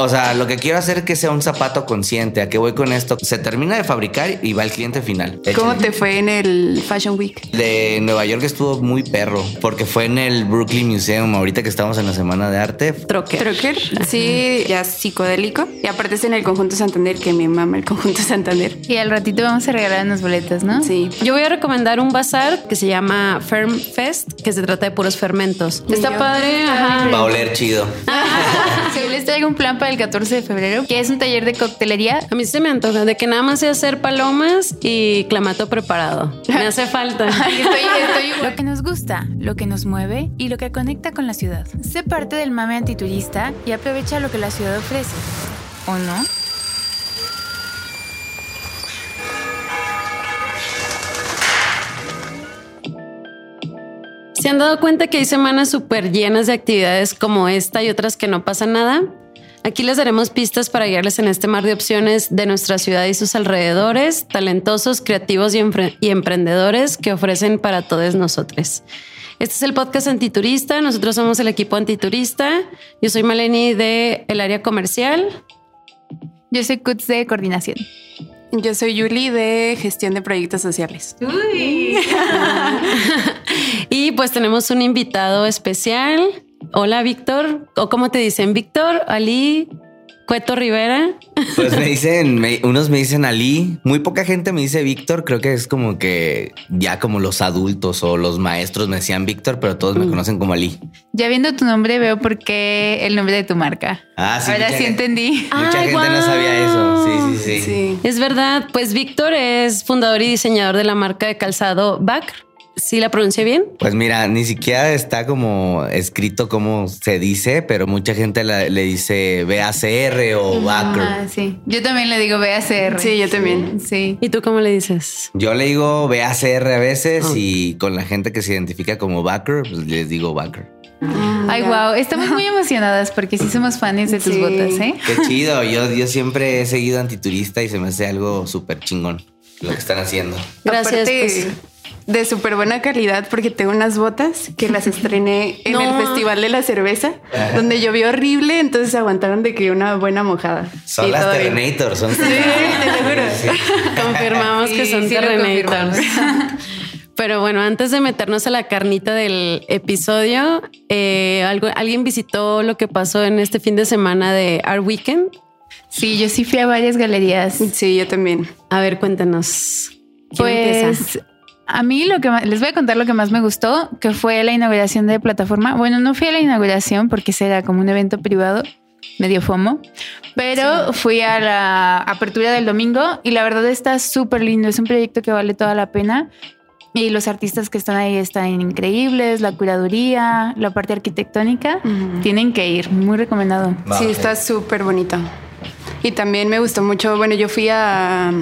O sea, lo que quiero hacer es que sea un zapato consciente. ¿A qué voy con esto? Se termina de fabricar y va al cliente final. ¿Cómo Échale. te fue en el Fashion Week? De Nueva York estuvo muy perro porque fue en el Brooklyn Museum ahorita que estamos en la Semana de Arte. Troque. Trocker, sí, ya psicodélico. Y aparte es en el Conjunto Santander, que me mama el Conjunto Santander. Y al ratito vamos a regalar unas boletas, ¿no? Sí. Yo voy a recomendar un bazar que se llama Ferm Fest, que se trata de puros fermentos. Está padre, ajá. Va a oler chido. Si les traigo un plan para el 14 de febrero, que es un taller de coctelería. A mí se me antoja de que nada más sé hacer palomas y clamato preparado. Me hace falta. Ay, estoy, estoy Lo que nos gusta, lo que nos mueve y lo que conecta con la ciudad. Sé parte del mame antiturista y aprovecha lo que la ciudad ofrece. ¿O no? ¿Se han dado cuenta que hay semanas súper llenas de actividades como esta y otras que no pasa nada? Aquí les daremos pistas para guiarles en este mar de opciones de nuestra ciudad y sus alrededores, talentosos, creativos y, empre- y emprendedores que ofrecen para todos nosotros. Este es el podcast Antiturista. Nosotros somos el equipo Antiturista. Yo soy Maleni de el área comercial. Yo soy Cuts de coordinación. Yo soy Yuli de Gestión de Proyectos Sociales. Y pues tenemos un invitado especial. Hola, Víctor. ¿O cómo te dicen? Víctor, Ali, Cueto Rivera. Pues me dicen, me- unos me dicen Ali, muy poca gente me dice Víctor, creo que es como que ya como los adultos o los maestros me decían Víctor, pero todos me conocen como Ali. Ya viendo tu nombre veo por qué el nombre de tu marca. Ah, sí, Ahora sí entendí. Mucha Ay, gente no sabía eso. Sí, sí, sí. Sí. Es verdad, pues Víctor es fundador y diseñador de la marca de calzado Back. ¿Sí la pronuncié bien? Pues mira, ni siquiera está como escrito como se dice, pero mucha gente la- le dice BACR o Backer. Ah, sí. Yo también le digo BACR. Sí, yo también. Sí. ¿Y tú cómo le dices? Yo le digo BACR a veces Ah. y con la gente que se identifica como Backer, pues les digo Backer. Ay, wow. Estamos muy emocionadas porque sí somos fans de tus Sí. botas, ¿eh? Qué chido. Yo, yo siempre he seguido antiturista y se me hace algo súper chingón lo que están haciendo. Gracias. Aparte, pues. De súper buena calidad porque tengo unas botas que las estrené en No. el Festival de la Cerveza, donde llovió horrible, entonces aguantaron de que una buena mojada. Son Y las. Terrenator, son Sí, te lo juro. Confirmamos que Sí, son sí confirmamos. Pero bueno, antes de meternos a la carnita del episodio, eh, algo, ¿alguien visitó lo que pasó en este fin de semana de Art Weekend? Sí, yo sí fui a varias galerías. Sí, yo también. A ver, cuéntanos. ¿Quién empieza? A mí lo que más, les voy a contar lo que más me gustó, que fue la inauguración de plataforma. Bueno, no fui a la inauguración porque ese era como un evento privado, medio FOMO, pero fui a la apertura del domingo y la verdad está súper lindo. Es un proyecto que vale toda la pena. Y los artistas que están ahí están increíbles, la curaduría, la parte arquitectónica. Tienen que ir, muy recomendado. Sí, está súper bonito. Y también me gustó mucho, bueno, yo fui a,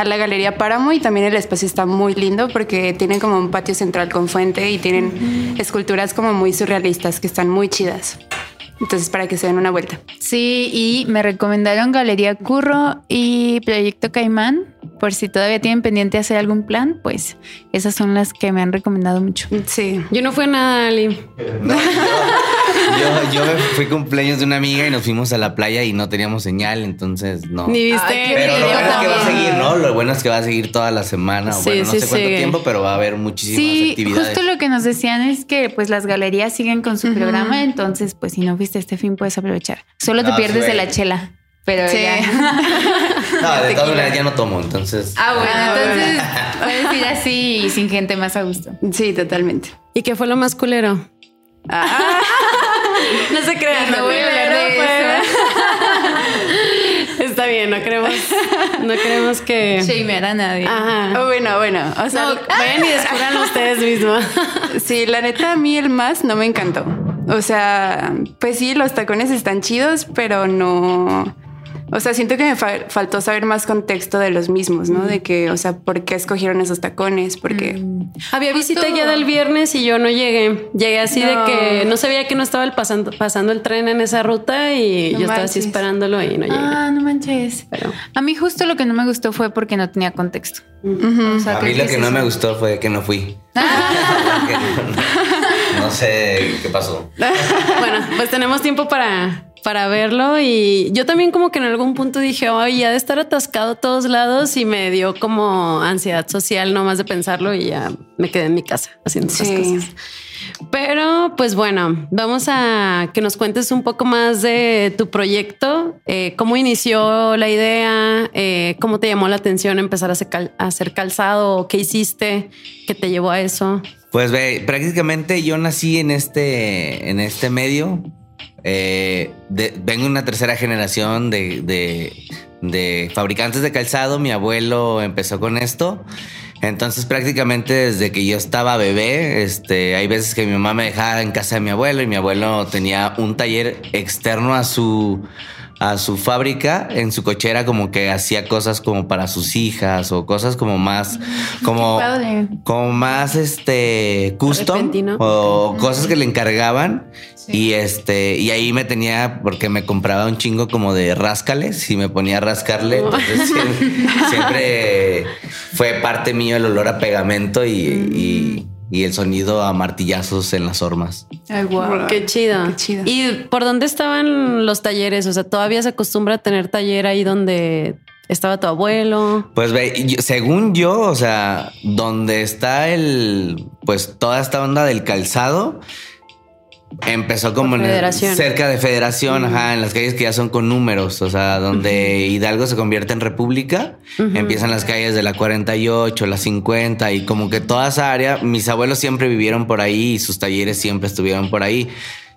a la Galería Páramo y también el espacio está muy lindo porque tienen como un patio central con fuente y tienen esculturas como muy surrealistas que están muy chidas. Entonces, para que se den una vuelta. Sí, y me recomendaron Galería Curro y Proyecto Caimán. Por si todavía tienen pendiente hacer algún plan, pues esas son las que me han recomendado mucho. Sí. Yo no fui a nada, Ali. No, yo, yo fui cumpleaños de una amiga y nos fuimos a la playa y no teníamos señal, entonces no. Ni viste. Ay, qué Pero lo bueno es que va a seguir, ¿no? Lo bueno es que va a seguir toda la semana, o Sí, bueno, no sí, sé cuánto sigue. tiempo, pero va a haber muchísimas Sí, actividades. justo lo que nos decían es que pues las galerías siguen con su programa, entonces pues si no fuiste este fin puedes aprovechar. Solo te No, pierdes de la chela, pero Sí. ya. No, de todas maneras ya no tomo, entonces. Ah, bueno, Ah, entonces puedes ir así y sin gente más a gusto. Sí, totalmente. ¿Y qué fue lo más culero? Ah, No se crean, No voy a hablar de Está bien, no queremos, no queremos que. Shamear a nadie. Ajá. oh, bueno, bueno. O sea, No, vayan y descubran ustedes mismos. Sí, la neta, a mí el más no me encantó. O sea, pues sí, los tacones están chidos, pero no. O sea, siento que me fa- faltó saber más contexto de los mismos, ¿no? De que, o sea, ¿por qué escogieron esos tacones? Porque. Había visita ya del viernes y yo no llegué. Llegué así No. de que no sabía que no estaba el pasando, pasando el tren en esa ruta y No yo estaba así esperándolo y no llegué. Ah, no manches. Pero- A mí justo lo que no me gustó fue porque no tenía contexto. O sea, a mí lo que no eso. me gustó fue que no fui. No sé qué pasó. Bueno, pues tenemos tiempo para para verlo y yo también como que en algún punto dije, ay, ya de estar atascado a todos lados y me dio como ansiedad social nomás de pensarlo y ya me quedé en mi casa haciendo esas cosas. Pero pues bueno, vamos a que nos cuentes un poco más de tu proyecto, eh, cómo inició la idea, eh, cómo te llamó la atención empezar a hacer, calzado, qué hiciste, qué te llevó a eso. Pues ve, prácticamente yo nací en este, en este medio. Eh, vengo una tercera generación de, de fabricantes de calzado. Mi abuelo empezó con esto. Entonces prácticamente desde que yo estaba bebé, este, hay veces que mi mamá me dejaba en casa de mi abuelo y mi abuelo tenía un taller externo a su a su fábrica en su cochera como que hacía cosas como para sus hijas o cosas como más como como más este custom o cosas que le encargaban. Y este y ahí me tenía porque me compraba un chingo como de ráscales y me ponía a rascarle. Entonces siempre, fue parte mío el olor a pegamento y y el sonido a martillazos en las hormas. Ay, wow. Qué chido. Qué chido. ¿Y por dónde estaban los talleres? O sea, ¿todavía se acostumbra a tener taller ahí donde estaba tu abuelo? Pues ve, según yo, o sea, donde está el, pues toda esta onda del calzado, Empezó como en cerca de Federación, ajá, en las calles que ya son con números, o sea, donde Hidalgo se convierte en república, empiezan las calles de la 48, la 50 y como que toda esa área, mis abuelos siempre vivieron por ahí y sus talleres siempre estuvieron por ahí.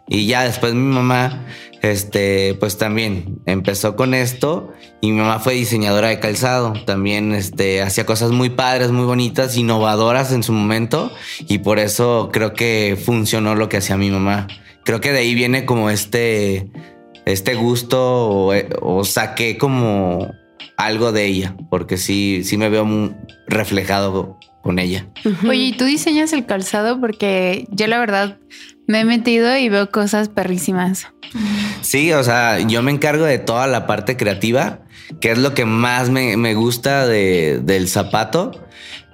Y ya después mi mamá, este, pues también empezó con esto y mi mamá fue diseñadora de calzado. También, este, hacía cosas muy padres, muy bonitas, innovadoras en su momento y por eso creo que funcionó lo que hacía mi mamá. Creo que de ahí viene como este, este gusto o, o saqué como algo de ella, porque sí, sí me veo muy reflejado con ella. Oye, ¿y tú diseñas el calzado? Porque yo la verdad me he metido y veo cosas perrísimas. Sí, o sea, yo me encargo de toda la parte creativa, que es lo que más me, me gusta de, del zapato.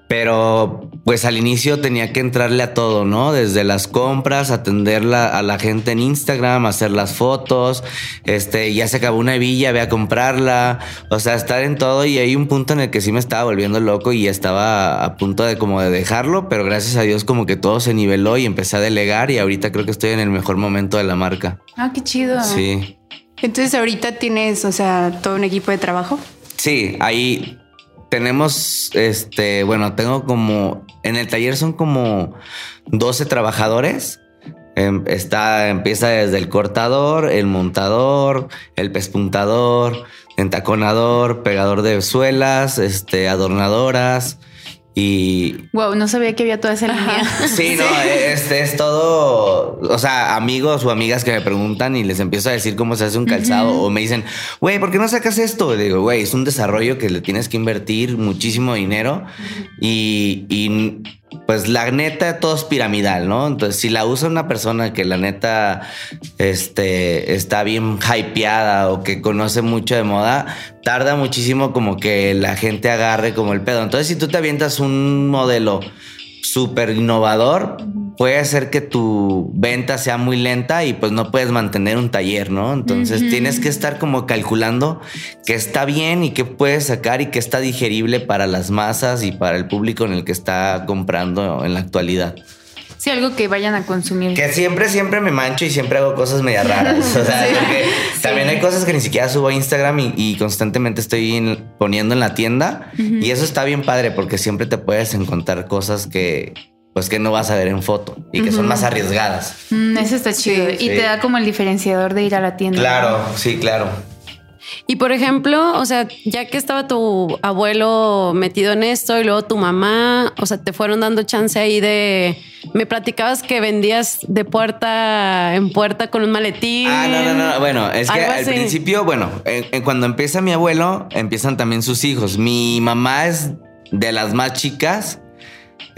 Pero pues al inicio tenía que entrarle a todo, ¿no? Desde las compras, atenderla a la gente en Instagram, hacer las fotos, este, ya se acabó una hebilla, ve a comprarla, o sea, estar en todo y hay un punto en el que sí me estaba volviendo loco y estaba a punto de como de dejarlo, pero gracias a Dios como que todo se niveló y empecé a delegar y ahorita creo que estoy en el mejor momento de la marca. Ah, qué chido. Sí. Entonces ahorita tienes, o sea, todo un equipo de trabajo. Sí, ahí tenemos, este, bueno, tengo como, en el taller son como 12 trabajadores. Em, está, empieza desde el cortador, el montador, el pespuntador, entaconador, pegador de suelas, este, adornadoras, y. Wow, no sabía que había toda esa línea. Sí, no, este es todo. O sea, amigos o amigas que me preguntan y les empiezo a decir cómo se hace un calzado o me dicen, güey, ¿por qué no sacas esto? Y digo, güey, es un desarrollo que le tienes que invertir muchísimo dinero y, y pues la neta todo es piramidal, ¿no? Entonces, si la usa una persona que la neta este, está bien hypeada o que conoce mucho de moda, tarda muchísimo como que la gente agarre como el pedo. Entonces, si tú te avientas un modelo súper innovador, puede hacer que tu venta sea muy lenta y pues no puedes mantener un taller, ¿no? Entonces tienes que estar como calculando que está bien y que puedes sacar y que está digerible para las masas y para el público en el que está comprando en la actualidad. Sí, algo que vayan a consumir. Que siempre, siempre me mancho y siempre hago cosas media raras. O sea, también hay cosas que ni siquiera subo a Instagram y, constantemente estoy poniendo en la tienda. Y eso está bien padre porque siempre te puedes encontrar cosas que, pues que no vas a ver en foto y que son más arriesgadas. Mm, eso está chido. y te da como el diferenciador de ir a la tienda. Claro, sí, claro. Y por ejemplo, o sea, ya que estaba tu abuelo metido en esto y luego tu mamá, o sea, te fueron dando chance ahí de. Me platicabas que vendías de puerta en puerta con un maletín. Ah, no, no, no. Bueno, es que al principio, bueno, cuando empieza mi abuelo, empiezan también sus hijos. Mi mamá es de las más chicas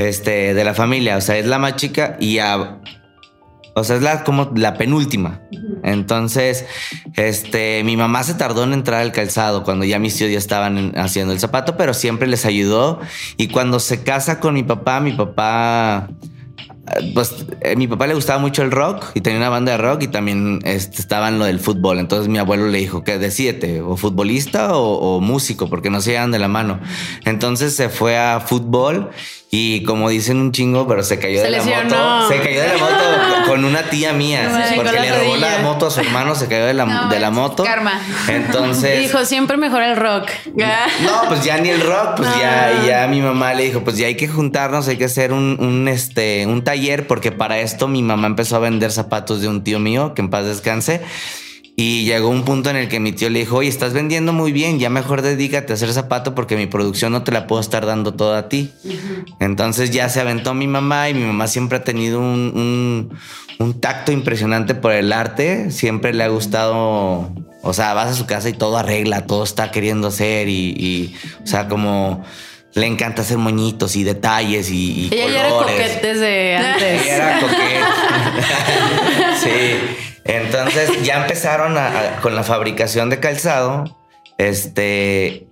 este, de la familia, o sea, es la más chica y a o sea, es la, como la penúltima. Entonces, este, mi mamá se tardó en entrar al calzado cuando ya mis tíos ya estaban haciendo el zapato, pero siempre les ayudó. Y cuando se casa con mi papá, mi papá pues a mi papá le gustaba mucho el rock y tenía una banda de rock y también este, estaba en lo del fútbol. Entonces mi abuelo le dijo que decídete, o futbolista o, o músico, porque no se llevan de la mano. Entonces se fue a fútbol y como dicen un chingo, pero se cayó de la moto. Se cayó de la moto con una tía mía. porque le robó la moto a su hermano, se cayó de la, de la moto. Karma. Entonces. dijo, siempre mejor el rock. No, pues ya ni el rock, pues ya, ya mi mamá le dijo, pues ya hay que juntarnos, hay que hacer un, un, este, un taller, porque para esto mi mamá empezó a vender zapatos de un tío mío, que en paz descanse. Y llegó un punto en el que mi tío le dijo, oye, estás vendiendo muy bien, ya mejor dedícate a hacer zapato porque mi producción no te la puedo estar dando toda a ti. Entonces ya se aventó mi mamá y mi mamá siempre ha tenido un, tacto impresionante por el arte, siempre le ha gustado, o sea, vas a su casa y todo arregla, todo está queriendo hacer y, o sea, como le encanta hacer moñitos y detalles y, Ella ya era coquete desde antes. Ella era coquete. sí. Entonces ya empezaron con la fabricación de calzado. Este.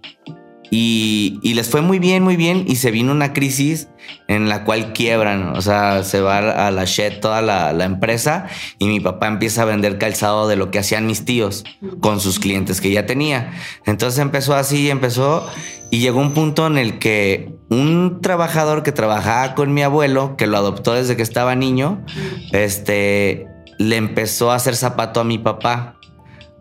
Y, les fue muy bien, muy bien. Y se vino una crisis en la cual quiebran. O sea, se va a la shed toda la, la, empresa y mi papá empieza a vender calzado de lo que hacían mis tíos con sus clientes que ya tenía. Entonces empezó así, empezó. Y llegó un punto en el que un trabajador que trabajaba con mi abuelo, que lo adoptó desde que estaba niño, este, le empezó a hacer zapato a mi papá.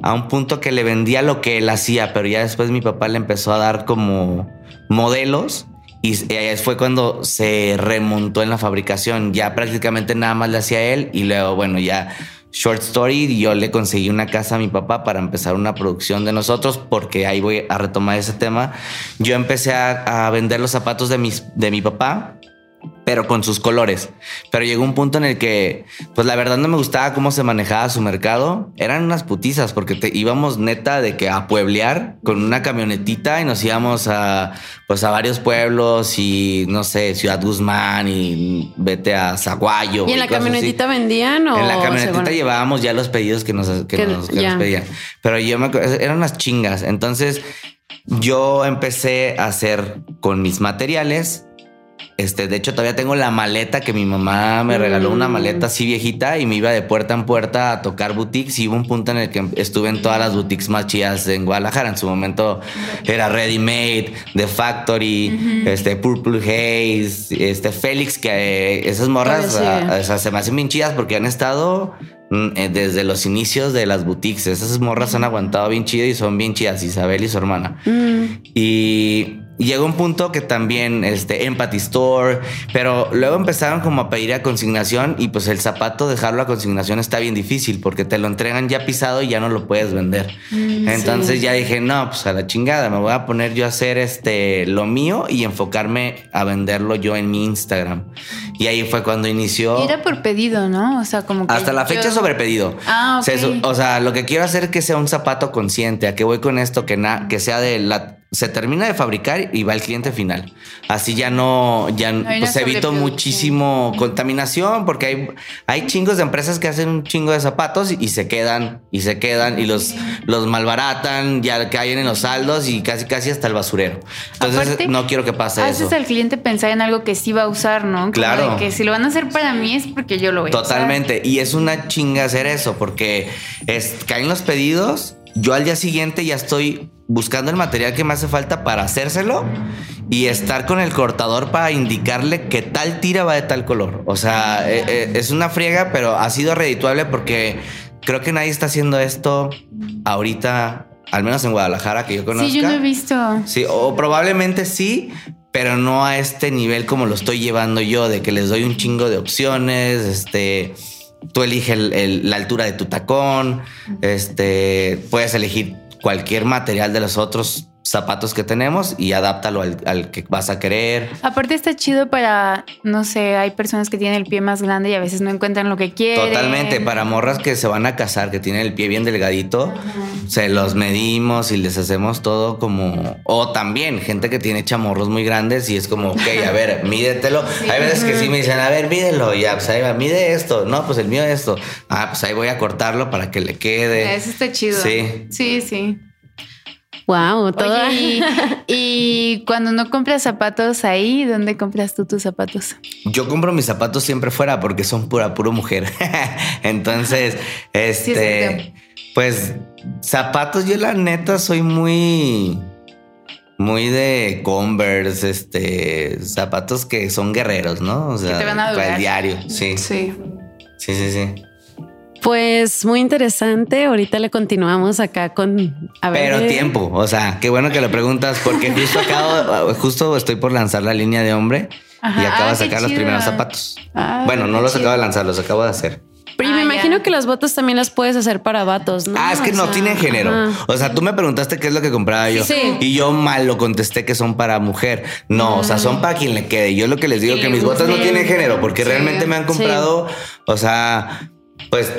A un punto que le vendía lo que él hacía, pero ya después mi papá le empezó a dar como modelos y fue cuando se remontó en la fabricación. Ya prácticamente nada más le hacía él y luego, bueno, ya short story, yo le conseguí una casa a mi papá para empezar una producción de nosotros, porque ahí voy a retomar ese tema. Yo empecé a, a vender los zapatos de, mis, de mi papá pero con sus colores. Pero llegó un punto en el que, pues la verdad no me gustaba cómo se manejaba su mercado. Eran unas putizas porque te íbamos neta de que a pueblear con una camionetita y nos íbamos a, pues a varios pueblos y no sé, Ciudad Guzmán y vete a Zaguayo. ¿Y en la camionetita vendían o? En la camionetita llevábamos ya los pedidos que nos, que nos, que nos pedían. Pero yo me eran unas chingas. Entonces yo empecé a hacer con mis materiales este, de hecho, todavía tengo la maleta que mi mamá me regaló, una maleta así viejita y me iba de puerta en puerta a tocar boutiques. Y hubo un punto en el que estuve en todas las boutiques más chidas en Guadalajara. En su momento era Ready Made, The Factory, este, Purple Haze, este, Félix, que eh, esas morras se me hacen bien chidas porque han estado desde los inicios de las boutiques. Esas morras han aguantado bien chido y son bien chidas, Isabel y su hermana. Mm. Y llegó un punto que también, este, Empathy Store, pero luego empezaron como a pedir a consignación y pues el zapato dejarlo a consignación está bien difícil porque te lo entregan ya pisado y ya no lo puedes vender. Mm, Entonces ya dije, no, pues a la chingada, me voy a poner yo a hacer este, lo mío y enfocarme a venderlo yo en mi Instagram. Y ahí fue cuando inició. era por pedido, ¿no? O sea, como que. Hasta la fecha sobre pedido. Ah, ok. O sea, lo que quiero hacer es que sea un zapato consciente. ¿A qué voy con esto? Que, que sea de la se termina de fabricar y va al cliente final. Así ya no, ya pues evito muchísimo contaminación porque hay, hay chingos de empresas que hacen un chingo de zapatos y, se quedan y se quedan y los, los malbaratan, ya caen en los saldos y casi casi hasta el basurero. Entonces no quiero que pase eso. Haces al cliente pensar en algo que sí va a usar, ¿no? claro. que si lo van a hacer para mí es porque yo lo voy Totalmente. a usar. Y es una chinga hacer eso porque es, caen los pedidos. Yo al día siguiente ya estoy buscando el material que me hace falta para hacérselo y estar con el cortador para indicarle que tal tira va de tal color. O sea, eh, eh, es una friega, pero ha sido redituable porque creo que nadie está haciendo esto ahorita, al menos en Guadalajara, que yo conozco. Sí, yo lo he visto. Sí, o probablemente sí, pero no a este nivel como lo estoy llevando yo, de que les doy un chingo de opciones, este... Tú eliges la altura de tu tacón, este, puedes elegir cualquier material de los otros zapatos que tenemos y adáptalo al, que vas a querer. Aparte está chido para, no sé, hay personas que tienen el pie más grande y a veces no encuentran lo que quieren. Totalmente, para morras que se van a casar, que tienen el pie bien delgadito, se los medimos y les hacemos todo como... O también gente que tiene chamorros muy grandes y es como, ok, a ver, mídetelo. Hay veces que sí me dicen, a ver, mídelo, ya, pues ahí va, mide esto. No, pues el mío es esto. Ah, pues ahí voy a cortarlo para que le quede. Eso está chido. Sí. Sí, sí. Wow, todo. y, y, cuando no compras zapatos ahí, ¿dónde compras tú tus zapatos? Yo compro mis zapatos siempre fuera porque son pura, puro mujer. Entonces, este, pues zapatos, yo la neta soy muy, muy de Converse, este, zapatos que son guerreros, ¿no? O sea, te van a para el diario, sí. Sí. Sí, sí, sí. Pues muy interesante. Ahorita le continuamos acá con. Pero tiempo. O sea, qué bueno que lo preguntas porque justo acabo, justo estoy por lanzar la línea de hombre y acabo de ah, sacar los primeros zapatos. Ah, bueno, no los acabo de lanzar, los acabo de hacer. Pero me ah, imagino que las botas también las puedes hacer para vatos, ¿no? Ah, es que no tienen género. O sea, tú me preguntaste qué es lo que compraba yo. Y yo mal lo contesté que son para mujer. No, o sea, son para quien le quede. Yo lo que les digo que mis botas no tienen género porque realmente me han comprado, o sea, pues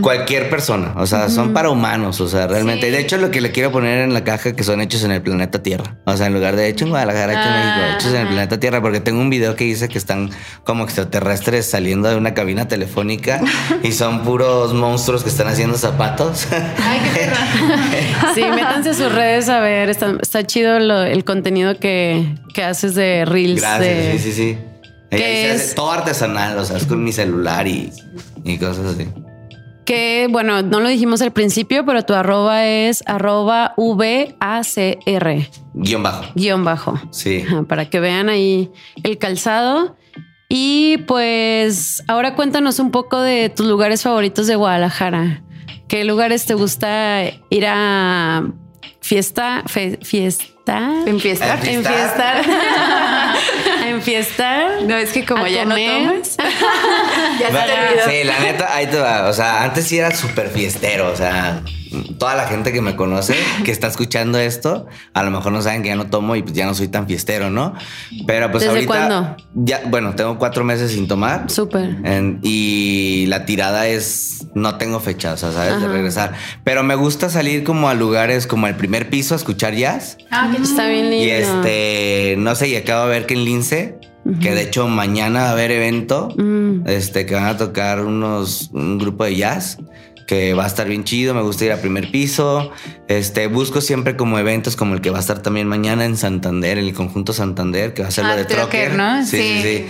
cualquier persona, o sea, son para humanos, o sea, realmente. De hecho, lo que le quiero poner en la caja que son hechos en el planeta Tierra. O sea, en lugar de hecho en Guadalajara, hecho en México, ah, hechos en el planeta Tierra, porque tengo un video que dice que están como extraterrestres saliendo de una cabina telefónica y son puros monstruos que están haciendo zapatos. Ay, qué sí, métanse a sus redes a ver, está, chido el contenido que, haces de Reels. Gracias, sí, sí, sí. Que es todo artesanal, o sea, es con mi celular y, cosas así. Que bueno, no lo dijimos al principio, pero tu arroba es arroba VACR. Guión bajo. Guión bajo. Sí. Para que vean ahí el calzado. Y pues ahora cuéntanos un poco de tus lugares favoritos de Guadalajara. ¿Qué lugares te gusta ir a fiesta? fiesta Enfiestar. Enfiestar. Enfiestar. No, es que como ya no tomas. ya se Sí, la neta, ahí te va. O sea, antes sí era súper fiestero. O sea, toda la gente que me conoce, que está escuchando esto, a lo mejor no saben que ya no tomo y pues ya no soy tan fiestero, ¿no? Pero pues ¿Desde ahorita. cuándo? Ya, bueno, tengo cuatro meses sin tomar. Súper. y la tirada es. No tengo fecha, o sea, ¿sabes? De regresar. Pero me gusta salir como a lugares como el primer piso a escuchar jazz. Ah, que está bien lindo. Y este, no sé, y acabo de ver que en Lince que de hecho mañana va a haber evento, mm. este, que van a tocar unos, un grupo de jazz que va a estar bien chido, me gusta ir a primer piso. Este, busco siempre como eventos como el que va a estar también mañana en Santander, en el conjunto Santander, que va a ser lo ah, de Trocker. ¿no? Sí, sí, sí,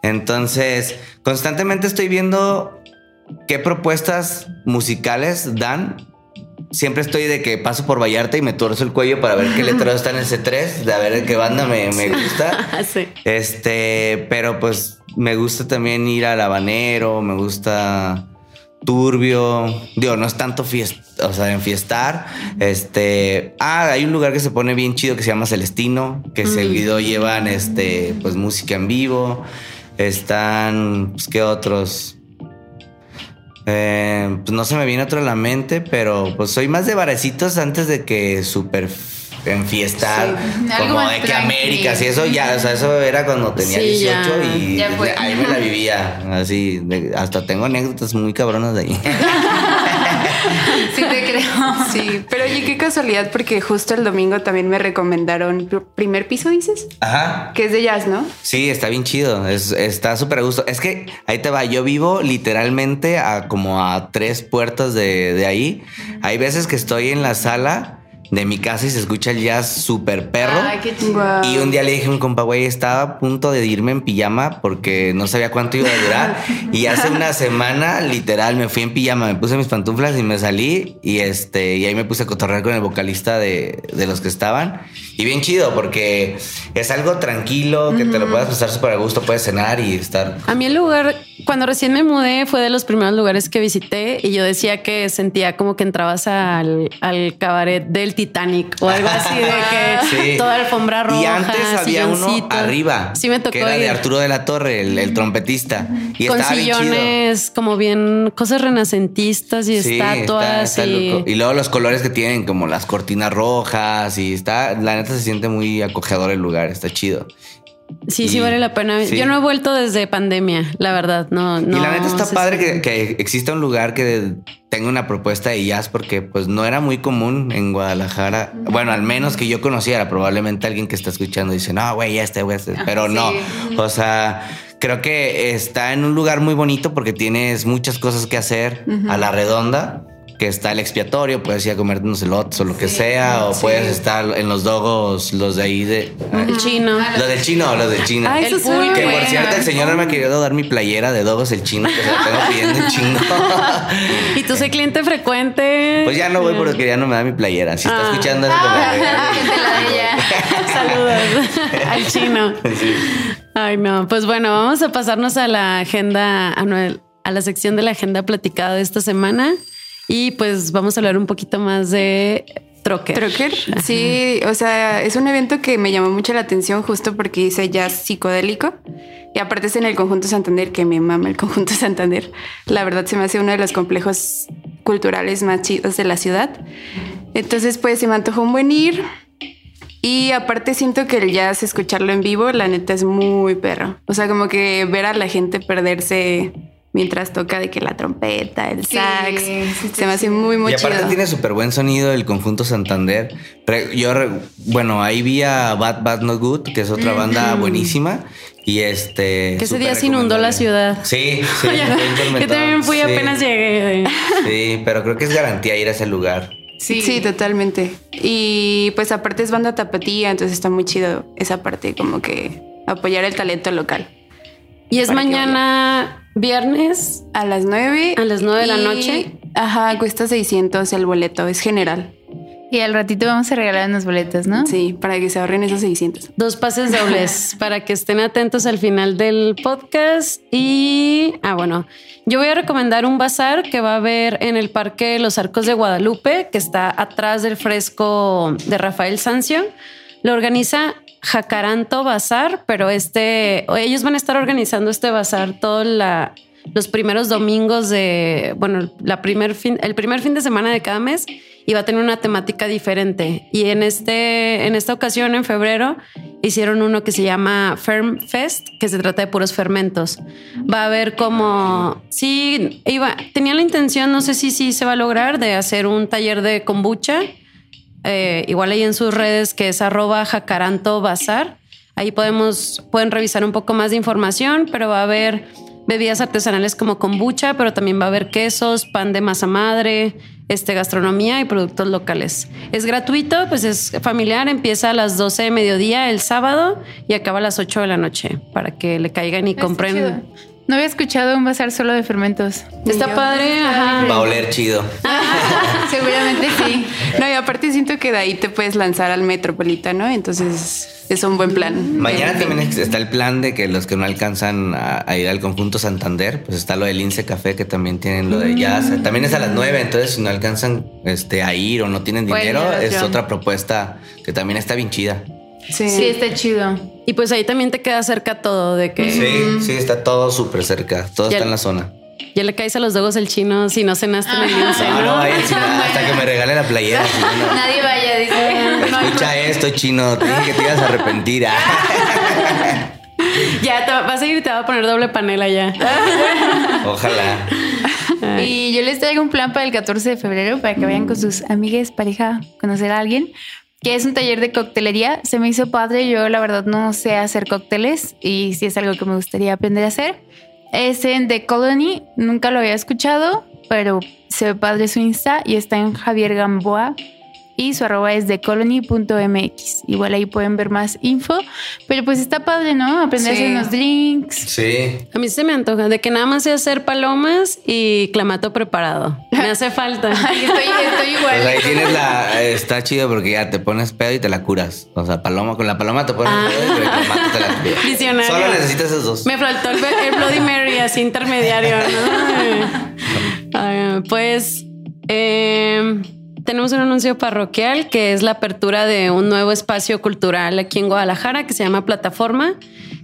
Entonces, constantemente estoy viendo qué propuestas musicales dan. Siempre estoy de que paso por Vallarta y me torzo el cuello para ver qué letrero está en ese 3, de a ver qué banda me, me gusta. sí. Este, pero pues me gusta también ir al habanero, me gusta turbio. Digo, no es tanto fiesta, o sea, enfiestar. Este. Ah, hay un lugar que se pone bien chido que se llama Celestino, que seguido llevan este, pues música en vivo. Están, pues, ¿qué otros? Eh, pues no se me viene otro a la mente, pero pues soy más de barecitos antes de que súper enfiestar, como de que América, y eso ya, o sea, eso era cuando tenía 18 y ahí me la vivía, así, hasta tengo anécdotas muy cabronas de ahí. sí te creo. Sí, pero oye, qué casualidad porque justo el domingo también me recomendaron primer piso, dices. Ajá. Que es de jazz, ¿no? Sí, está bien chido, está súper a gusto. Es que ahí te va, yo vivo literalmente a como a tres puertas de, de ahí. Hay veces que estoy en la sala de mi casa y se escucha el jazz súper perro. Ay, qué Y un día le dije a un compa, güey, estaba a punto de irme en pijama porque no sabía cuánto iba a durar. y hace una semana, literal, me fui en pijama, me puse mis pantuflas y me salí. Y este, y ahí me puse a cotorrear con el vocalista de, de los que estaban. Y bien chido, porque es algo tranquilo, que te lo puedas pasar súper a gusto, puedes cenar y estar. A mí el lugar, cuando recién me mudé, fue de los primeros lugares que visité y yo decía que sentía como que entrabas al, al cabaret del Titanic o algo así de que toda alfombra roja. Y antes había uno arriba. Sí, me tocó. Que era de Arturo de la Torre, el, trompetista. Y Con sillones como bien cosas renacentistas y estatuas. y... y... luego los colores que tienen, como las cortinas rojas y está. La neta se siente muy acogedor el lugar, está chido. Sí, sí vale la pena. Yo no he vuelto desde pandemia, la verdad. No, no. Y la neta está padre que, que, exista un lugar que tenga una propuesta de jazz, porque pues no era muy común en Guadalajara. Bueno, al menos que yo conociera. Probablemente alguien que está escuchando dice, no, güey, ya este, güey, este. Pero no. O sea, creo que está en un lugar muy bonito porque tienes muchas cosas que hacer a la redonda que está el expiatorio, puedes ir a comer unos elotes o lo que sea, o puedes estar en los dogos, los de ahí de... El chino. Los del chino, los del chino. Ay, El eso pulque. que por cierto, el señor no me ha querido dar mi playera de dogos el chino, que se la tengo pidiendo el chino. Y tú soy cliente frecuente. Pues ya no voy porque ya no me da mi playera. Si está Ah. escuchando eso, que me regale. Saludos al chino. Ay, no. Pues bueno, vamos a pasarnos a la agenda, anual, a la sección de la agenda platicada de esta semana. Y pues vamos a hablar un poquito más de Trocker. Trocker, sí, o sea, es un evento que me llamó mucho la atención justo porque dice jazz psicodélico y aparte es en el conjunto Santander, que me mama el conjunto Santander. La verdad se me hace uno de los complejos culturales más chidos de la ciudad. Entonces, pues se me antojó un buen ir. Y aparte siento que el jazz, escucharlo en vivo, la neta es muy perro. O sea, como que ver a la gente perderse mientras toca de que la trompeta, el Sí, sax, sí, sí, se me hace sí. muy, muy y aparte chido. tiene súper buen sonido el conjunto Santander. Pero yo, bueno, ahí vi a Bad Bad No Good, que es otra banda buenísima. Y este. Que ese día se inundó la ciudad. Sí, sí. Yo también fui Sí. apenas llegué. Sí, pero creo que es garantía ir a ese lugar. Sí. totalmente. Y pues aparte es banda tapatía, entonces está muy chido esa parte, como que apoyar el talento local. Y es mañana viernes. A las 9. A las 9 de la noche. Ajá, cuesta 600 el boleto, es general. Y al ratito vamos a regalar unos boletos, ¿no? Sí, para que se ahorren esos 600. Dos pases dobles para que estén atentos al final del podcast. Y, ah, bueno, yo voy a recomendar un bazar que va a haber en el Parque Los Arcos de Guadalupe, que está atrás del fresco de Rafael Sancio. Lo organiza Jacaranto Bazar, pero este, ellos van a estar organizando este bazar todos los primeros domingos de, bueno, la primer fin, el primer fin de semana de cada mes y va a tener una temática diferente. Y en, este, en esta ocasión, en febrero, hicieron uno que se llama Ferm Fest, que se trata de puros fermentos. Va a haber como, sí, iba, tenía la intención, no sé si sí se va a lograr, de hacer un taller de kombucha. Eh, igual ahí en sus redes, que es arroba jacaranto bazar. Ahí podemos, pueden revisar un poco más de información, pero va a haber bebidas artesanales como kombucha, pero también va a haber quesos, pan de masa madre, este, gastronomía y productos locales. Es gratuito, pues es familiar, empieza a las 12 de mediodía el sábado y acaba a las 8 de la noche para que le caigan y Está compren. No había escuchado un bazar solo de fermentos. Está Yo. padre, ajá. Va a oler chido. Seguramente sí. No, y aparte siento que de ahí te puedes lanzar al metropolitano, entonces es un buen plan. Mañana también está el plan de que los que no alcanzan a, a ir al conjunto Santander, pues está lo del Lince Café, que también tienen lo de jazz. También es a las 9, entonces si no alcanzan este, a ir o no tienen dinero, es otra propuesta que también está bien chida. Sí. Sí, está chido. Y pues ahí también te queda cerca todo de que Sí, sí, está todo súper cerca, todo Ya- está en la zona. ya le caes a los dogos el chino si no cenaste en el lince, No, ¿no? hasta que me regale la playera. si no, no. Nadie vaya, dice. Escucha esto, chino. Te dije que te ibas a arrepentir. ah. Ya te va- vas a ir y te va a poner doble panela ya. Ojalá. Y yo les traigo un plan para el 14 de febrero para que vayan con sus amigas, pareja, conocer a alguien, que es un taller de coctelería. Se me hizo padre, yo la verdad no sé hacer cócteles y sí es algo que me gustaría aprender a hacer. Es en The Colony, nunca lo había escuchado, pero se ve padre su Insta y está en Javier Gamboa y su arroba es thecolony.mx. Igual ahí pueden ver más info, pero pues está padre, ¿no? Aprender a Sí. hacer unos drinks. Sí. A mí se me antoja de que nada más sé hacer palomas y clamato preparado. Me hace falta. Ay, estoy, estoy igual. Pues ahí tienes la. Está chido porque ya te pones pedo y te la curas. O sea, paloma, con la paloma te pones Ah. pedo y con el clamato te la curas. Visionario. Solo necesitas esos dos. Me faltó el, el Bloody Mary así intermediario. ¿no? Ay, pues eh, tenemos un anuncio parroquial que es la apertura de un nuevo espacio cultural aquí en Guadalajara que se llama Plataforma.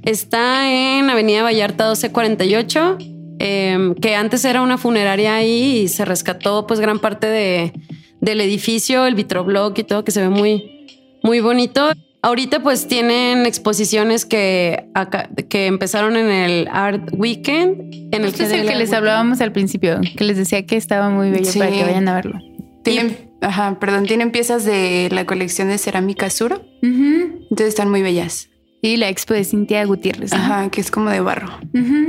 Está en Avenida Vallarta 1248, eh, que antes era una funeraria ahí y se rescató pues gran parte de, del edificio, el vitroblock y todo, que se ve muy, muy bonito. Ahorita pues tienen exposiciones que, acá- que empezaron en el Art Weekend. En el Este es el que les hablábamos al principio, que les decía que estaba muy bello Sí. para que vayan a verlo. Tienen, ajá, perdón, tienen piezas de la colección de cerámica Suro, entonces están muy bellas. y la expo de Cintia Gutiérrez. Ajá, que es como de barro.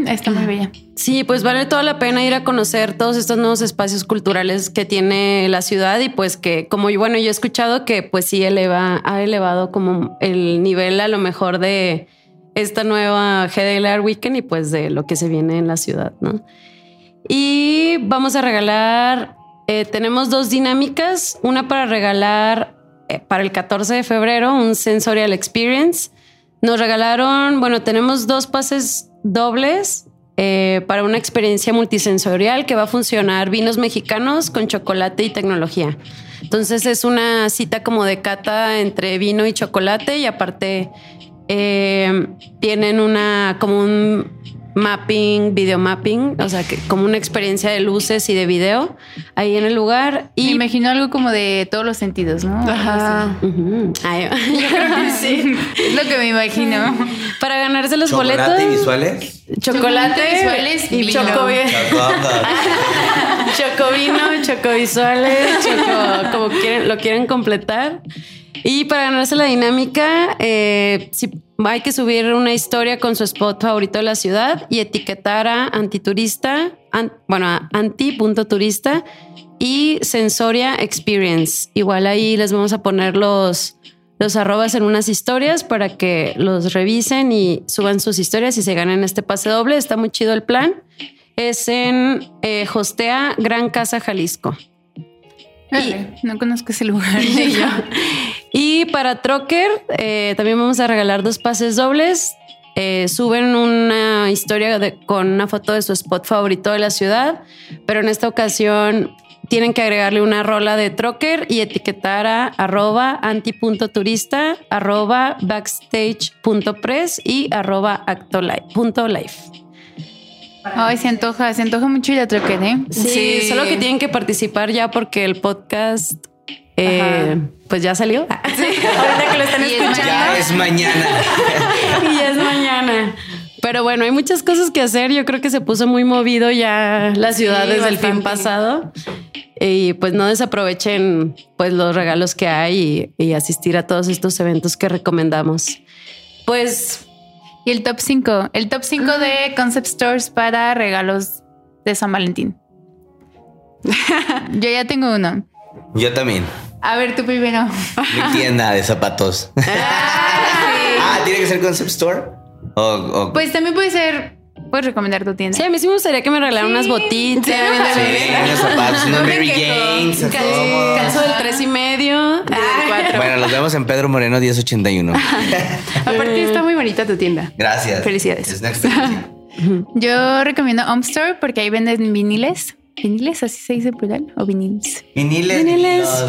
está muy bella. Sí, pues vale toda la pena ir a conocer todos estos nuevos espacios culturales que tiene la ciudad y pues que como bueno, yo he escuchado que pues sí eleva, ha elevado como el nivel a lo mejor de esta nueva GDLR Weekend y pues de lo que se viene en la ciudad, ¿no? Y vamos a regalar, eh, tenemos dos dinámicas, una para regalar eh, para el 14 de febrero un Sensorial Experience nos regalaron, bueno, tenemos dos pases dobles eh, para una experiencia multisensorial que va a funcionar vinos mexicanos con chocolate y tecnología. Entonces es una cita como de cata entre vino y chocolate y aparte tienen una como un mapping, video mapping, o sea, que como una experiencia de luces y de video ahí en el lugar. Y me imagino algo como de todos los sentidos, ¿no? Ajá. sí. es lo que me imagino. Para ganarse los ¿Chocolate boletos. visuales? Chocolate, visuales y vino. Chocovino, chocovisuales, choco, como quieren, lo quieren completar. Y para ganarse la dinámica, eh, si hay que subir una historia con su spot favorito de la ciudad y etiquetar a antiturista, bueno, a anti.turista y Sensoria Experience. Igual ahí les vamos a poner los, los arrobas en unas historias para que los revisen y suban sus historias y se ganen este pase doble. Está muy chido el plan. Es en eh, Hostea Gran Casa Jalisco. Y, no conozco ese lugar. y para Trocker, eh, también vamos a regalar dos pases dobles. Eh, suben una historia con una foto de su spot favorito de la ciudad, pero en esta ocasión tienen que agregarle una rola de Trocker y etiquetar a arroba anti.turista, arroba backstage.press y arroba actolife. Ay, se antoja, se antoja mucho ir a Troquet, ¿eh? Sí, solo que tienen que participar ya porque el podcast eh, pues ya salió. Sí, ahorita que lo están escuchando. Ya es mañana. y ya es mañana. Pero bueno, hay muchas cosas que hacer. Yo creo que se puso muy movido ya la ciudad desde el fin pasado. Y pues no desaprovechen pues los regalos que hay y, y asistir a todos estos eventos que recomendamos. Pues y el top 5, el top 5 de concept stores para regalos de San Valentín. Yo ya tengo uno. Yo también. A ver, tú primero. Mi tienda de zapatos. Ah, ah, ¿tiene que ser concept store? Pues también puede ser Puedes recomendar tu tienda. Sí, a mí sí me gustaría que me regalaran unas botitas. Sí, unos zapatos, unos Mary Janes. Calzo del tres y medio. Bueno, los vemos en Pedro Moreno 1081. Aparte está muy bonita tu tienda. Gracias. Felicidades. Yo recomiendo Home Store porque ahí venden viniles. ¿Viniles? ¿Así se dice plural? ¿O viniles? Viniles. Viniles.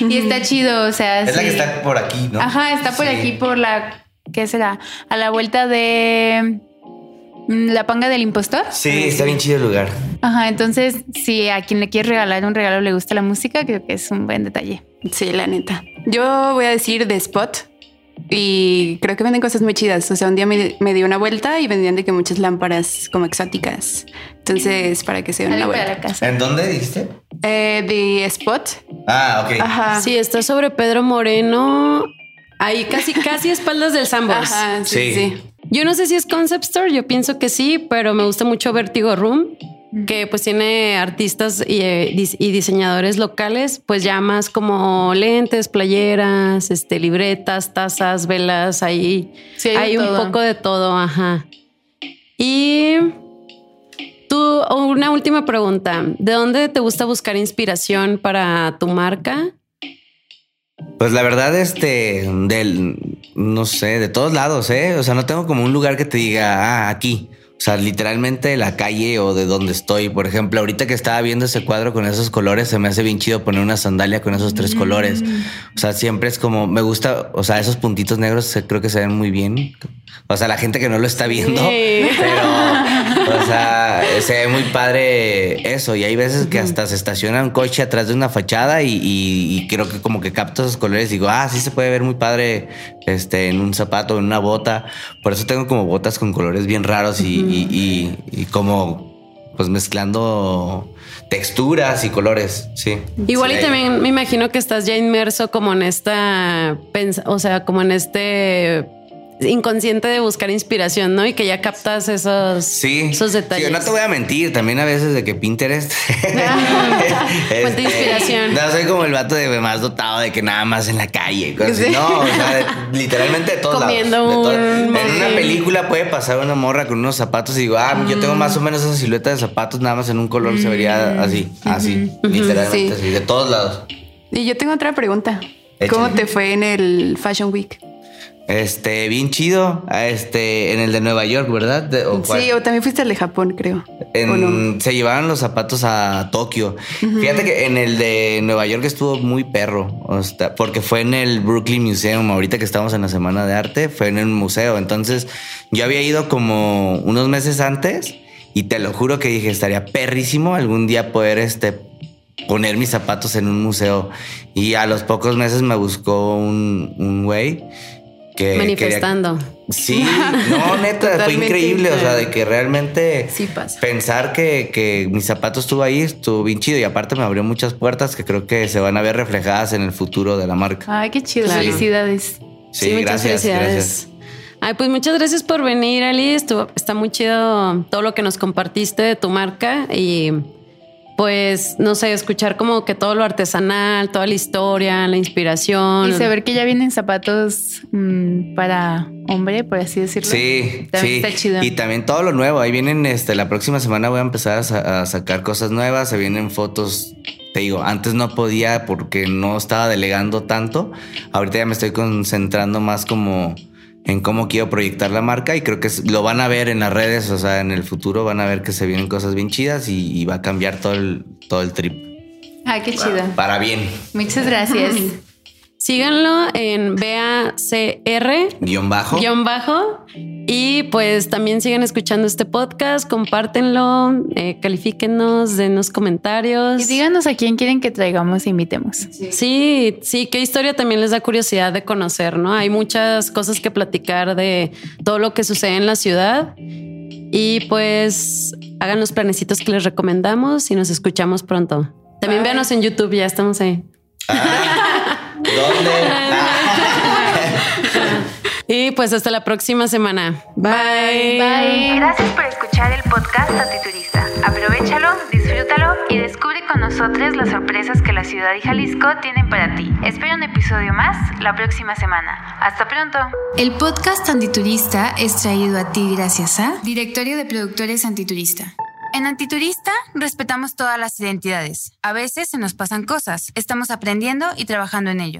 y está chido, o sea... Es la que está por aquí, ¿no? Ajá, está por aquí por la... ¿Qué será? A la vuelta de... Mm, ¿La panga del impostor? Sí, está bien chido el lugar. Ajá, entonces, si a quien le quieres regalar un regalo le gusta la música, creo que es un buen detalle. Sí, la neta. Yo voy a decir de Spot y creo que venden cosas muy chidas. O sea, un día me, di una vuelta y vendían de que muchas lámparas como exóticas. Entonces, para que se den una vuelta. Casa. ¿En dónde dijiste? Eh, de Spot. Ah, ok. Ajá. Sí, está sobre Pedro Moreno. Ahí casi, casi espaldas del Sambors. Ajá, sí. sí. Yo no sé si es Concept Store, yo pienso que sí, pero me gusta mucho Vertigo Room, que pues tiene artistas y, eh, diseñadores locales, pues ya más como lentes, playeras, este, libretas, tazas, velas, ahí hay, un poco de todo, ajá. Y tú, una última pregunta, ¿de dónde te gusta buscar inspiración para tu marca? Pues la verdad, este, del, no sé, de todos lados, ¿eh? O sea, no tengo como un lugar que te diga, ah, aquí. O sea, literalmente la calle o de donde estoy. Por ejemplo, ahorita que estaba viendo ese cuadro con esos colores, se me hace bien chido poner una sandalia con esos tres colores. O sea, siempre es como, me gusta, o sea, esos puntitos negros creo que se ven muy bien. O sea, la gente que no lo está viendo, pero, o sea, se ve muy padre eso. Y hay veces que hasta se estaciona un coche atrás de una fachada y, creo que como que capto esos colores y digo, ah, sí se puede ver muy padre este, en un zapato, en una bota. Por eso tengo como botas con colores bien raros y, y como pues mezclando texturas y colores, sí. Igual y también me imagino que estás ya inmerso como en esta, o sea, como en este inconsciente de buscar inspiración, ¿no? Y que ya captas esos, sí, esos detalles. Sí, no te voy a mentir, también a veces de que Pinterest. Fuente de inspiración. No soy como el vato de más dotado de que nada más en la calle. No, o sea, literalmente de todos Comiendo En una película puede pasar una morra con unos zapatos y digo, ah, yo tengo más o menos esa silueta de zapatos, nada más en un color se vería mm. así, así, literalmente así, de todos lados. Y yo tengo otra pregunta. ¿Cómo te fue en el Fashion Week? Este, bien chido. Este, en el de Nueva York, ¿verdad? sí, o también fuiste al de Japón, creo. Se llevaban los zapatos a Tokio. Fíjate que en el de Nueva York estuvo muy perro. porque fue en el Brooklyn Museum. Ahorita que estamos en la Semana de Arte, fue en el museo. Entonces, yo había ido como unos meses antes y te lo juro que dije, estaría perrísimo algún día poder este, poner mis zapatos en un museo. Y a los pocos meses me buscó un güey Manifestando. Sí, no, neta, fue increíble. O sea, de que realmente pensar que, mis zapatos estuvo ahí estuvo bien chido. Y aparte me abrió muchas puertas que creo que se van a ver reflejadas en el futuro de la marca. Ay, qué chido. Felicidades. Sí, gracias, gracias. Ay, pues muchas gracias por venir, Ali. Estuvo, está muy chido todo lo que nos compartiste de tu marca y pues, no sé, escuchar como que todo lo artesanal, toda la historia, la inspiración. Y saber que ya vienen zapatos mm, para hombre, por así decirlo. Sí, sí. Está chido. Y también todo lo nuevo. Ahí vienen, este, la próxima semana voy a empezar a, sacar cosas nuevas. Se vienen fotos te digo, antes no podía porque no estaba delegando tanto. Ahorita ya me estoy concentrando más como en cómo quiero proyectar la marca y creo que lo van a ver en las redes, o sea, en el futuro van a ver que se vienen cosas bien chidas y, va a cambiar todo el, todo el trip. Ay, qué chido. Para bien. Muchas gracias. Síganlo en BACR. Guión bajo. Guión bajo. Y pues también sigan escuchando este podcast, compártenlo, eh, califíquenos, denos comentarios. Y díganos a quién quieren que traigamos e invitemos. Sí. sí, qué historia también les da curiosidad de conocer, ¿no? Hay muchas cosas que platicar de todo lo que sucede en la ciudad. Y pues hagan los planecitos que les recomendamos y nos escuchamos pronto. También véanos en YouTube, ya estamos ahí. Ah. ¿Dónde? y pues hasta la próxima semana. Bye. Bye. Gracias por escuchar el podcast Antiturista. Aprovechalo, disfrútalo y descubre con nosotros las sorpresas que la ciudad y Jalisco tienen para ti. Espera un episodio más la próxima semana. Hasta pronto. El podcast Antiturista es traído a ti gracias a Directorio de Productores Antiturista. En Antiturista respetamos todas las identidades. A veces se nos pasan cosas. Estamos aprendiendo y trabajando en ello.